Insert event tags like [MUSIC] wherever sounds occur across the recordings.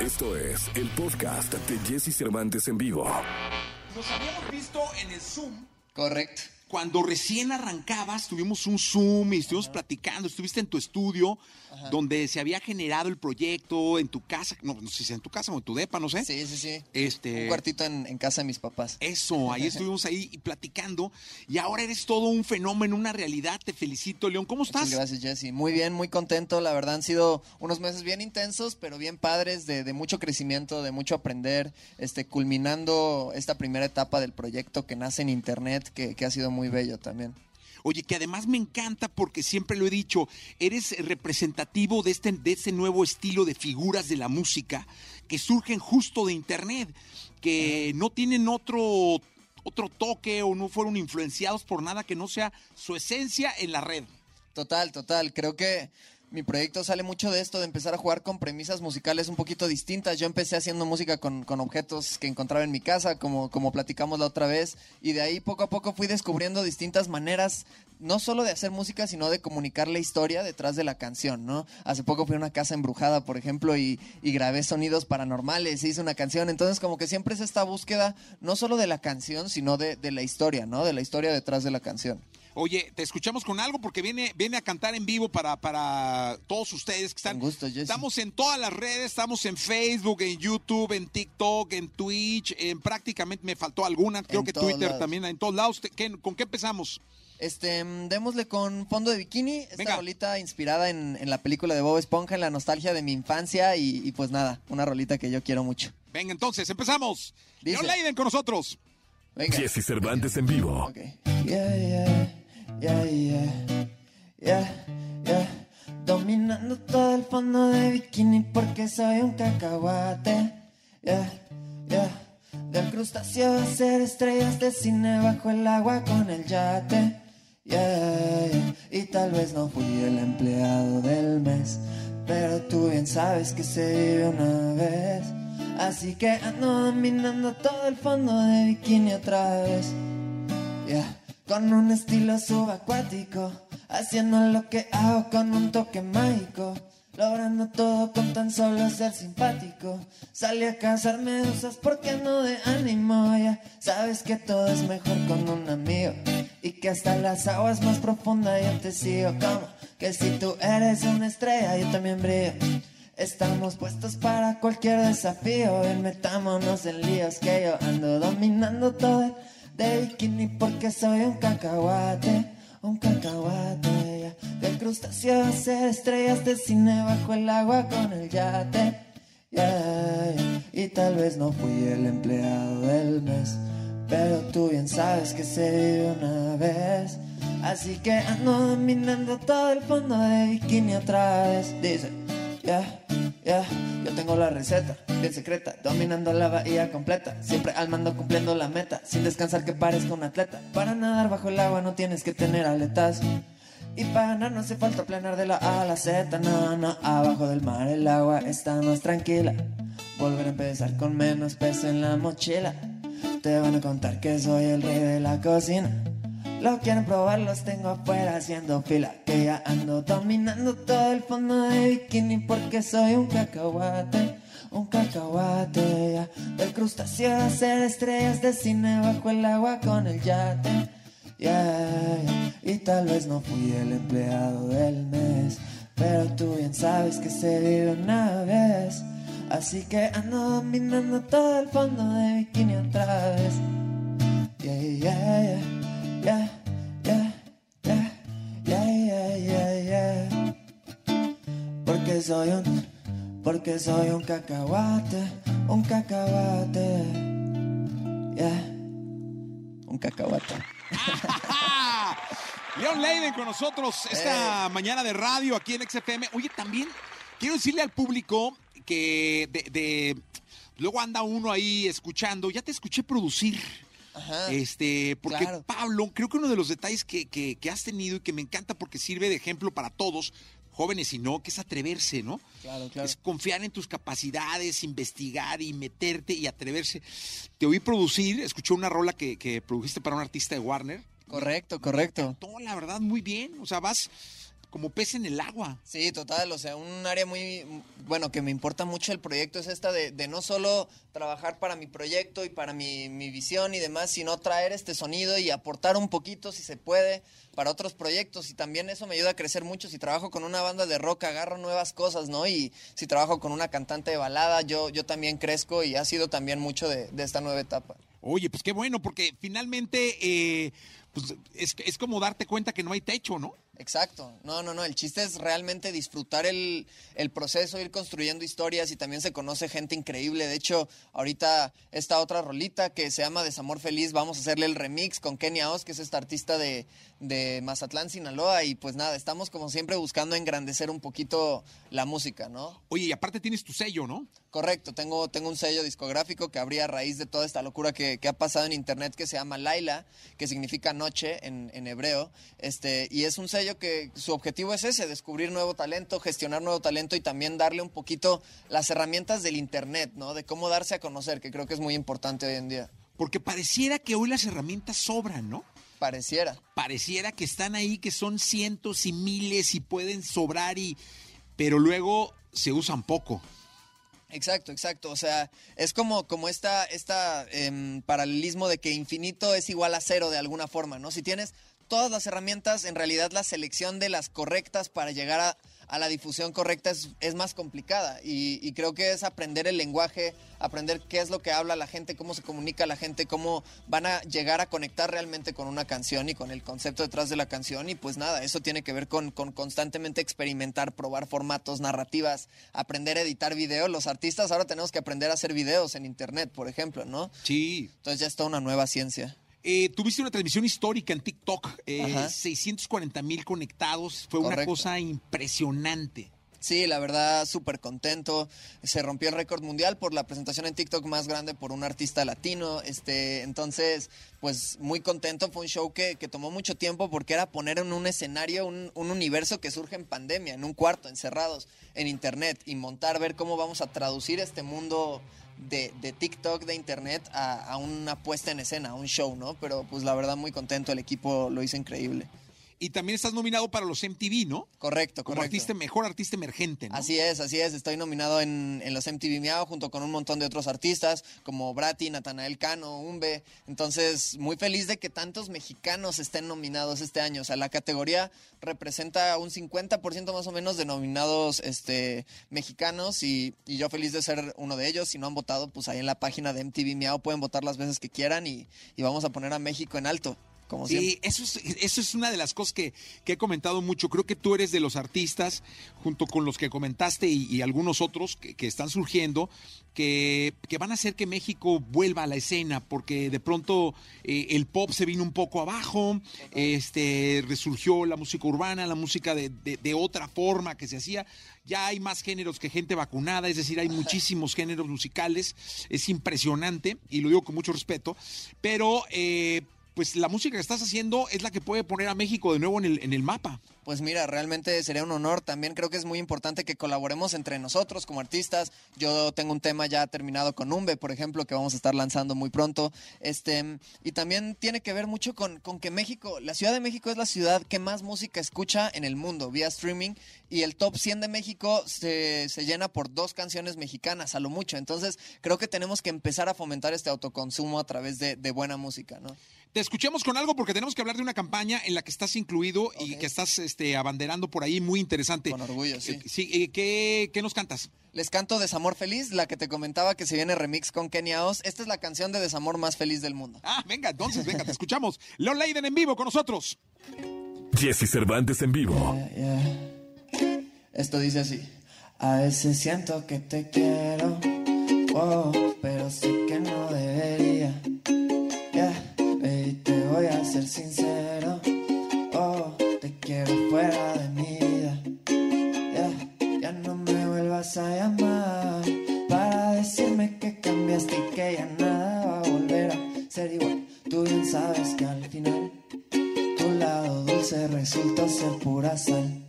Esto es el podcast de Jesse Cervantes en vivo. Nos habíamos visto en el Zoom Correcto. Cuando recién arrancabas, tuvimos un Zoom y estuvimos platicando, estuviste en tu estudio donde se había generado el proyecto en tu casa, no, no sé si en tu casa o en tu depa, no sé. Sí, sí, sí. Este, Un cuartito en, en casa de mis papás. Eso, ahí [LAUGHS] estuvimos ahí platicando y ahora eres todo un fenómeno, una realidad. Te felicito, León. ¿Cómo estás? Muchas gracias, Jesse. Muy bien, muy contento. La verdad han sido unos meses bien intensos, pero bien padres, de, de mucho crecimiento, de mucho aprender, este, culminando esta primera etapa del proyecto que nace en internet, que, que ha sido muy bello también. Oye, que además me encanta porque siempre lo he dicho, eres representativo de este, de este nuevo estilo de figuras de la música que surgen justo de Internet, que no tienen otro, otro toque o no fueron influenciados por nada que no sea su esencia en la red. Total, total. Creo que mi proyecto sale mucho de esto, de empezar a jugar con premisas musicales un poquito distintas. Yo empecé haciendo música con, con objetos que encontraba en mi casa, como, como platicamos la otra vez, y de ahí poco a poco fui descubriendo distintas maneras, no solo de hacer música, sino de comunicar la historia detrás de la canción, ¿no? Hace poco fui a una casa embrujada, por ejemplo, y, y grabé sonidos paranormales, hice una canción, entonces como que siempre es esta búsqueda, no solo de la canción, sino de, de la historia, ¿no? De la historia detrás de la canción. Oye, te escuchamos con algo porque viene, viene a cantar en vivo para, para todos ustedes que están. Con gusto, Jesse. Estamos en todas las redes, estamos en Facebook, en YouTube, en TikTok, en Twitch, en prácticamente me faltó alguna, creo En que Twitter lados. también, en todos lados. Te- ¿qué- ¿Con qué empezamos? Este, mm, démosle con fondo de bikini, esta Venga. rolita inspirada en, en la película de Bob Esponja, en la nostalgia de mi infancia y, y pues nada, una rolita que yo quiero mucho. Venga, entonces, empezamos. Dice. Leon Leiden con nosotros. Venga. Jesse Cervantes en vivo. Ok. Yeah, yeah, yeah, yeah, yeah, yeah. Dominando todo el fondo de bikini porque soy un cacahuate. Yeah, yeah. Del crustáceo a ser estrellas de cine bajo el agua con el yate. Yeah, yeah. Y tal vez no fui el empleado del mes, pero tú bien sabes que se vive una vez. Así que ando dominando todo el fondo de bikini otra vez. Yeah. Con un estilo subacuático, haciendo lo que hago con un toque mágico. Logrando todo con tan solo ser simpático. Salí a cazar medusas porque no de ánimo. Ya sabes que todo es mejor con un amigo. Y que hasta las aguas más profundas yo te sigo. Como que si tú eres una estrella, yo también brillo. Estamos puestos para cualquier desafío. Ven, metámonos en líos que yo ando dominando todo de bikini porque soy un cacahuate, un cacahuate. ya. Del crustáceo a ser estrellas de cine bajo el agua con el yate. yeah, yeah. Y tal vez no fui el empleado del mes, pero tú bien sabes que se vive una vez. Así que ando dominando todo el fondo de bikini otra vez. Dice, ya, yo tengo la receta, bien secreta, dominando la bahía completa. Siempre al mando cumpliendo la meta, sin descansar que parezca un atleta. Para nadar bajo el agua no tienes que tener aletas. Y para ganar no hace falta planear de la A a la Z, no, abajo del mar el agua está más tranquila. Volver a empezar con menos peso en la mochila. Te van a contar que soy el rey de la cocina. Lo quieren probar, los tengo afuera haciendo fila. Que ya ando dominando todo el fondo de bikini porque soy un cacahuate. Un cacahuate, ya. Del crustáceo hacer estrellas de cine bajo el agua con el yate. Y tal vez no fui el empleado del mes, pero tú bien sabes que se vive una vez. Así que ando dominando todo el fondo de bikini otra vez. Soy un, porque soy un cacahuate, un cacahuate, yeah, un cacahuate. ¡Ah! [LAUGHS] Leon Leiden con nosotros esta Eh. mañana de radio aquí en XFM. Oye, también quiero decirle al público que de, de- luego anda uno ahí escuchando. Ya te escuché producir. Ajá. Este, porque claro. Pablo, creo que uno de los detalles que, que- que has tenido y que me encanta porque sirve de ejemplo para todos, jóvenes y no, que es atreverse, ¿no? Claro, claro. Es confiar en tus capacidades, investigar y meterte y atreverse. Te oí producir, escuché una rola que, que produjiste para un artista de Warner. Correcto, correcto. Todo, la verdad, muy bien. O sea, vas como pez en el agua. Sí, total, o sea, un área muy, bueno, que me importa mucho el proyecto es esta de, de no solo trabajar para mi proyecto y para mi, mi, visión y demás, sino traer este sonido y aportar un poquito, si se puede, para otros proyectos. Y también eso me ayuda a crecer mucho. Si trabajo con una banda de rock, agarro nuevas cosas, ¿no? Y si trabajo con una cantante de balada, yo, yo también crezco y ha sido también mucho de, de esta nueva etapa. Oye, pues qué bueno, porque finalmente eh, pues es, es como darte cuenta que no hay techo, ¿no? Exacto. No, no, no. El chiste es realmente disfrutar el, el, proceso, ir construyendo historias y también se conoce gente increíble. De hecho, ahorita esta otra rolita que se llama Desamor Feliz, vamos a hacerle el remix con Kenia Oz, que es esta artista de, de Mazatlán, Sinaloa. Y pues nada, estamos como siempre buscando engrandecer un poquito la música, ¿no? Oye, y aparte tienes tu sello, ¿no? Correcto. Tengo, tengo un sello discográfico que abrí a raíz de toda esta locura que, que ha pasado en internet que se llama Laila, que significa noche en, en hebreo. Este, y es un sello que su objetivo es ese, descubrir nuevo talento, gestionar nuevo talento y también darle un poquito las herramientas del Internet, ¿no? De cómo darse a conocer, que creo que es muy importante hoy en día. Porque pareciera que hoy las herramientas sobran, ¿no? Pareciera. Pareciera que están ahí, que son cientos y miles y pueden sobrar y... Pero luego se usan poco. Exacto, exacto. O sea, es como, como esta, esta eh, paralelismo de que infinito es igual a cero de alguna forma, ¿no? Si tienes todas las herramientas, en realidad la selección de las correctas para llegar a, a la difusión correcta es, es más complicada. Y, y, creo que es aprender el lenguaje, aprender qué es lo que habla la gente, cómo se comunica la gente, cómo van a llegar a conectar realmente con una canción y con el concepto detrás de la canción. Y pues nada, eso tiene que ver con, con constantemente experimentar, probar formatos, narrativas, aprender a editar video. Los artistas ahora tenemos que aprender a hacer videos en internet, por ejemplo, ¿no? Sí. Entonces ya está una nueva ciencia. Eh, tuviste una transmisión histórica en TikTok, eh, 640 mil conectados, fue Correcto. una cosa impresionante. Sí, la verdad, súper contento. Se rompió el récord mundial por la presentación en TikTok más grande por un artista latino. Este, entonces, pues muy contento. Fue un show que, que tomó mucho tiempo porque era poner en un escenario un, un, universo que surge en pandemia, en un cuarto, encerrados en internet, y montar, ver cómo vamos a traducir este mundo de, de, TikTok, de Internet, a, a, una puesta en escena, a un show, ¿no? Pero pues la verdad muy contento, el equipo lo hizo increíble. Y también estás nominado para los MTV, ¿no? Correcto, Como correcto. artista, mejor artista emergente, ¿no? Así es, así es. Estoy nominado en, en los MTV Miau junto con un montón de otros artistas como Brati, Natanael Cano, Umbe. Entonces, muy feliz de que tantos mexicanos estén nominados este año. O sea, la categoría representa un 50% más o menos de nominados este, mexicanos y, y, yo feliz de ser uno de ellos. Si no han votado, pues ahí en la página de MTV Miau pueden votar las veces que quieran y, y vamos a poner a México en alto. Como sí, eso es, eso es una de las cosas que, que, he comentado mucho. Creo que tú eres de los artistas, junto con los que comentaste y, y algunos otros que, que, están surgiendo, que, que, van a hacer que México vuelva a la escena, porque de pronto eh, el pop se vino un poco abajo, este resurgió la música urbana, la música de, de, de otra forma que se hacía. Ya hay más géneros que gente vacunada, es decir, hay muchísimos géneros musicales. Es impresionante, y lo digo con mucho respeto, pero... Eh, pues la música que estás haciendo es la que puede poner a México de nuevo en el, en el mapa. Pues mira, realmente sería un honor. También creo que es muy importante que colaboremos entre nosotros como artistas. Yo tengo un tema ya terminado con Umbe, por ejemplo, que vamos a estar lanzando muy pronto. Este, y también tiene que ver mucho con, con que México, la Ciudad de México es la ciudad que más música escucha en el mundo vía streaming y el top 100 de México se, se, llena por dos canciones mexicanas, a lo mucho. Entonces, creo que tenemos que empezar a fomentar este autoconsumo a través de, de buena música, ¿no? Te escuchemos con algo porque tenemos que hablar de una campaña en la que estás incluido okay. y que estás este, abanderando por ahí, muy interesante. Con orgullo, sí. sí eh, ¿qué, ¿Qué nos cantas? Les canto Desamor Feliz, la que te comentaba que se viene remix con Kenia Oz. Esta es la canción de desamor más feliz del mundo. Ah, venga, entonces, venga, te escuchamos. [LAUGHS] Leo Leiden en vivo con nosotros. Jesse Cervantes en vivo. Yeah, yeah. Esto dice así. A veces siento que te quiero, oh, pero sé que no debería. Sincero, oh, te quiero fuera de mi vida. Yeah, ya no me vuelvas a llamar para decirme que cambiaste y que ya nada va a volver a ser igual. Tú bien sabes que al final tu lado dulce resultó ser pura sal,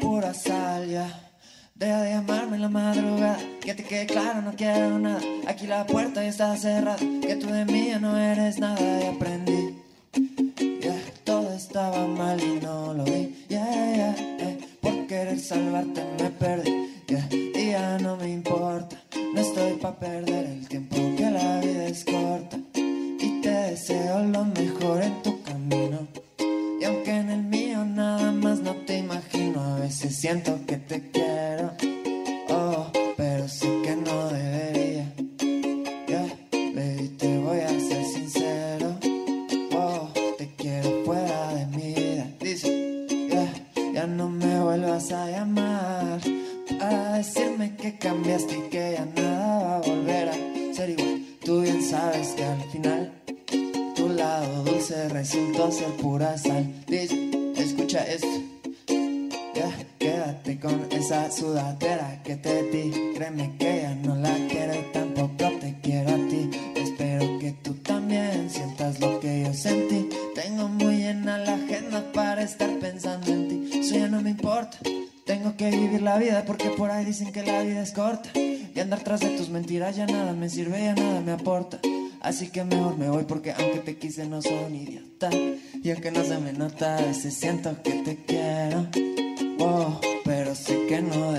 pura sal, ya. Deja de llamarme en la madrugada, que te quede claro, no quiero nada. Aquí la puerta ya está cerrada, que tú de mí ya no eres nada y aprendí. Yeah, estaba mal y no lo vi. Yeah, yeah. salvarte me perdí. yeah, Y ya no me importa, no estoy pa' perder el tiempo que la vida es corta. Y te deseo lo mejor en tu camino. Y aunque en el mío nada más no te imagino, a veces siento que sudadera que te di. Créeme que ya no la quiero y tampoco te quiero a ti. Espero que tú también sientas lo que yo sentí. Tengo muy llena la agenda para estar pensando en ti. Eso ya no me importa. Tengo que vivir la vida porque por ahí dicen que la vida es corta. Y andar tras de tus mentiras ya nada me sirve, ya nada me aporta. Así que mejor me voy porque aunque te quise no soy un idiota. Y aunque no se me nota, a veces siento que te quiero. Oh, pero sé que no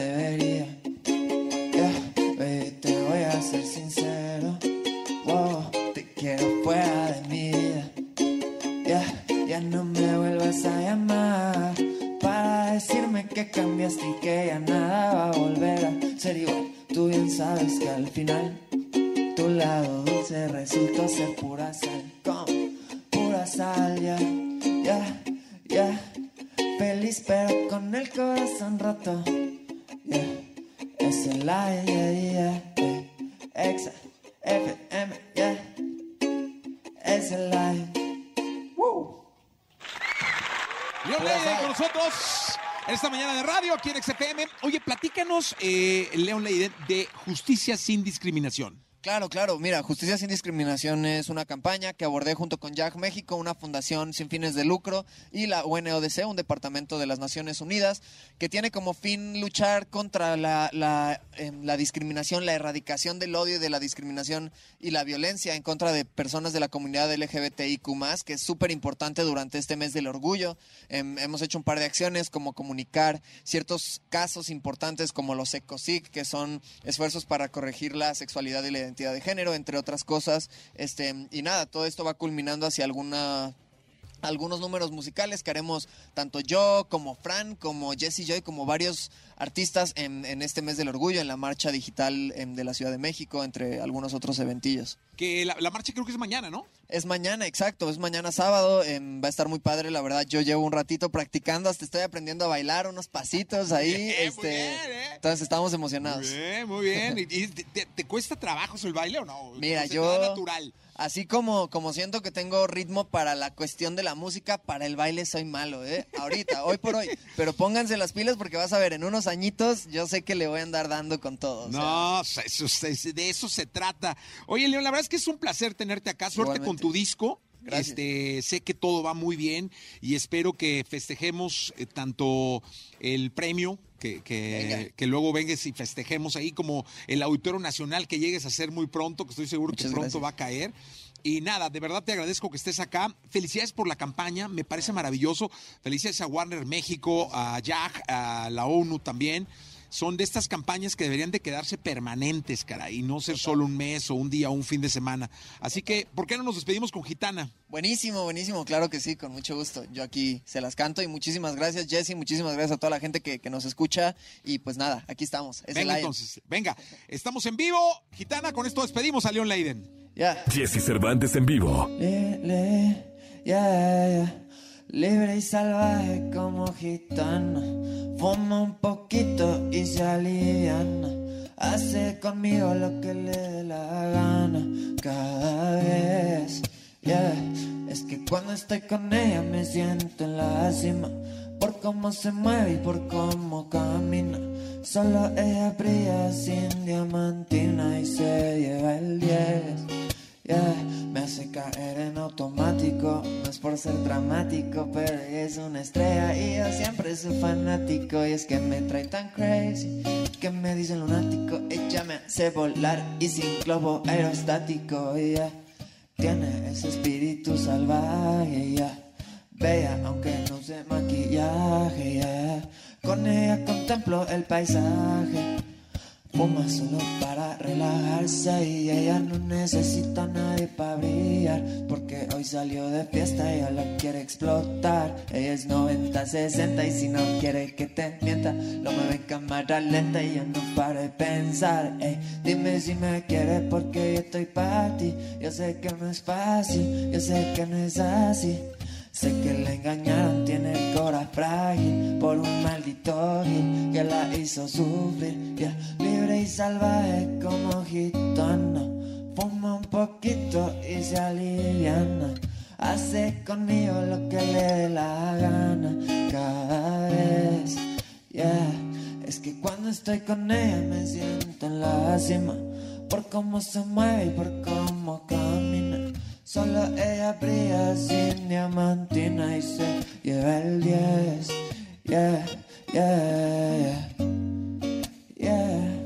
Exa, FM, yeah. Es el aire. Woo. León Leiden con nosotros en esta mañana de radio aquí en XFM. Oye, platícanos, eh, León Leiden, de Justicia sin Discriminación. Claro, claro. Mira, Justicia sin Discriminación es una campaña que abordé junto con Jack México, una fundación sin fines de lucro, y la UNODC, un departamento de las Naciones Unidas, que tiene como fin luchar contra la, la, la discriminación, la erradicación del odio y de la discriminación y la violencia en contra de personas de la comunidad LGBTIQ, que es súper importante durante este mes del orgullo. Em, hemos hecho un par de acciones como comunicar ciertos casos importantes como los ECOSIC, que son esfuerzos para corregir la sexualidad y la de género, entre otras cosas. Este, y nada, todo esto va culminando hacia alguna algunos números musicales que haremos tanto yo como Fran, como Jesse Joy, como varios artistas en, en este mes del orgullo, en la marcha digital em, de la Ciudad de México, entre algunos otros eventillos. Que la, la marcha creo que es mañana, ¿no? Es mañana, exacto, es mañana sábado, em, va a estar muy padre, la verdad, yo llevo un ratito practicando, hasta estoy aprendiendo a bailar unos pasitos ahí, Bien, este, bien, ¿eh? entonces estamos emocionados. Muy bien, muy bien. ¿Y, y te, te- te cuesta trabajo el baile o no? Mira, ¿O se te yo- natural. Así como, como siento que tengo ritmo para la cuestión de la música, para el baile soy malo, ¿eh? Ahorita, hoy por hoy. Pero pónganse las pilas porque vas a ver, en unos añitos yo sé que le voy a andar dando con todo. o sea, No, eso, es- de eso se trata. Oye, León, la verdad es que es un placer tenerte acá. Suerte con tu disco. Gracias. Este, sé que todo va muy bien y espero que festejemos eh, tanto el premio, que, que, que luego vengues y festejemos ahí, como el Auditorio Nacional que llegues a hacer muy pronto, que estoy seguro Muchas que pronto gracias. va a caer. Y nada, de verdad te agradezco que estés acá. Felicidades por la campaña, me parece maravilloso. Felicidades a Warner México, a Jack, a la ONU también. Son de estas campañas que deberían de quedarse permanentes, cara, y no ser solo un mes o un día o un fin de semana. Así que, ¿por qué no nos despedimos con Gitana? Buenísimo, buenísimo, claro que sí, con mucho gusto. Yo aquí se las canto y muchísimas gracias Jesse, muchísimas gracias a toda la gente que, que nos escucha y pues nada, aquí estamos. Es venga entonces, venga. Estamos en vivo. Gitana, con esto despedimos a León Leiden. Ya. Jesse Cervantes en vivo. Le, yeah, yeah. Libre y salvaje como gitana. Fuma un poquito y se aliviana. Hace conmigo lo que le dé la gana. Cada vez, yeah. Es que cuando estoy con ella me siento en la cima. Por cómo se mueve y por cómo camina. Solo ella brilla sin diamantina y se lleva el 10. Yeah, me hace caer en automático. No es por ser dramático, pero ella es una estrella y yo siempre soy fanático. Y es que me trae tan crazy que me dice lunático. Ella me hace volar y sin globo aerostático. Yeah, tiene ese espíritu salvaje. Yeah, bella aunque no use maquillaje. Yeah, Con ella contemplo el paisaje. Fuma solo para relajarse y ella no necesita a nadie para brillar Porque hoy salió de fiesta y ella la quiere explotar. Ella es 90, 60 y si no quiere que te mienta Lo mueve en cámara lenta y ya no para de pensar. Ey, Dime si me quieres porque yo estoy para ti. Yo sé que no es fácil, yo sé que no es así Sé que la engañaron, tiene el corazón frágil por un maldito gil que la hizo sufrir. Yeah. Libre y salvaje como gitana, fuma un poquito y se aliviana. Hace conmigo lo que le dé la gana cada vez. Yeah. Es que cuando estoy con ella me siento en la cima por cómo se mueve y por cómo camina. Solo ella brilla sin diamantina y se lleva el 10. Yeah, yeah, yeah.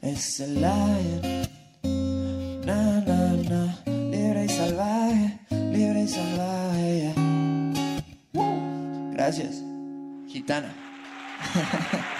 Es el lion. Na, na, na. Libre y salvaje, libre y salvaje. Yeah. Gracias, gitana. [LAUGHS]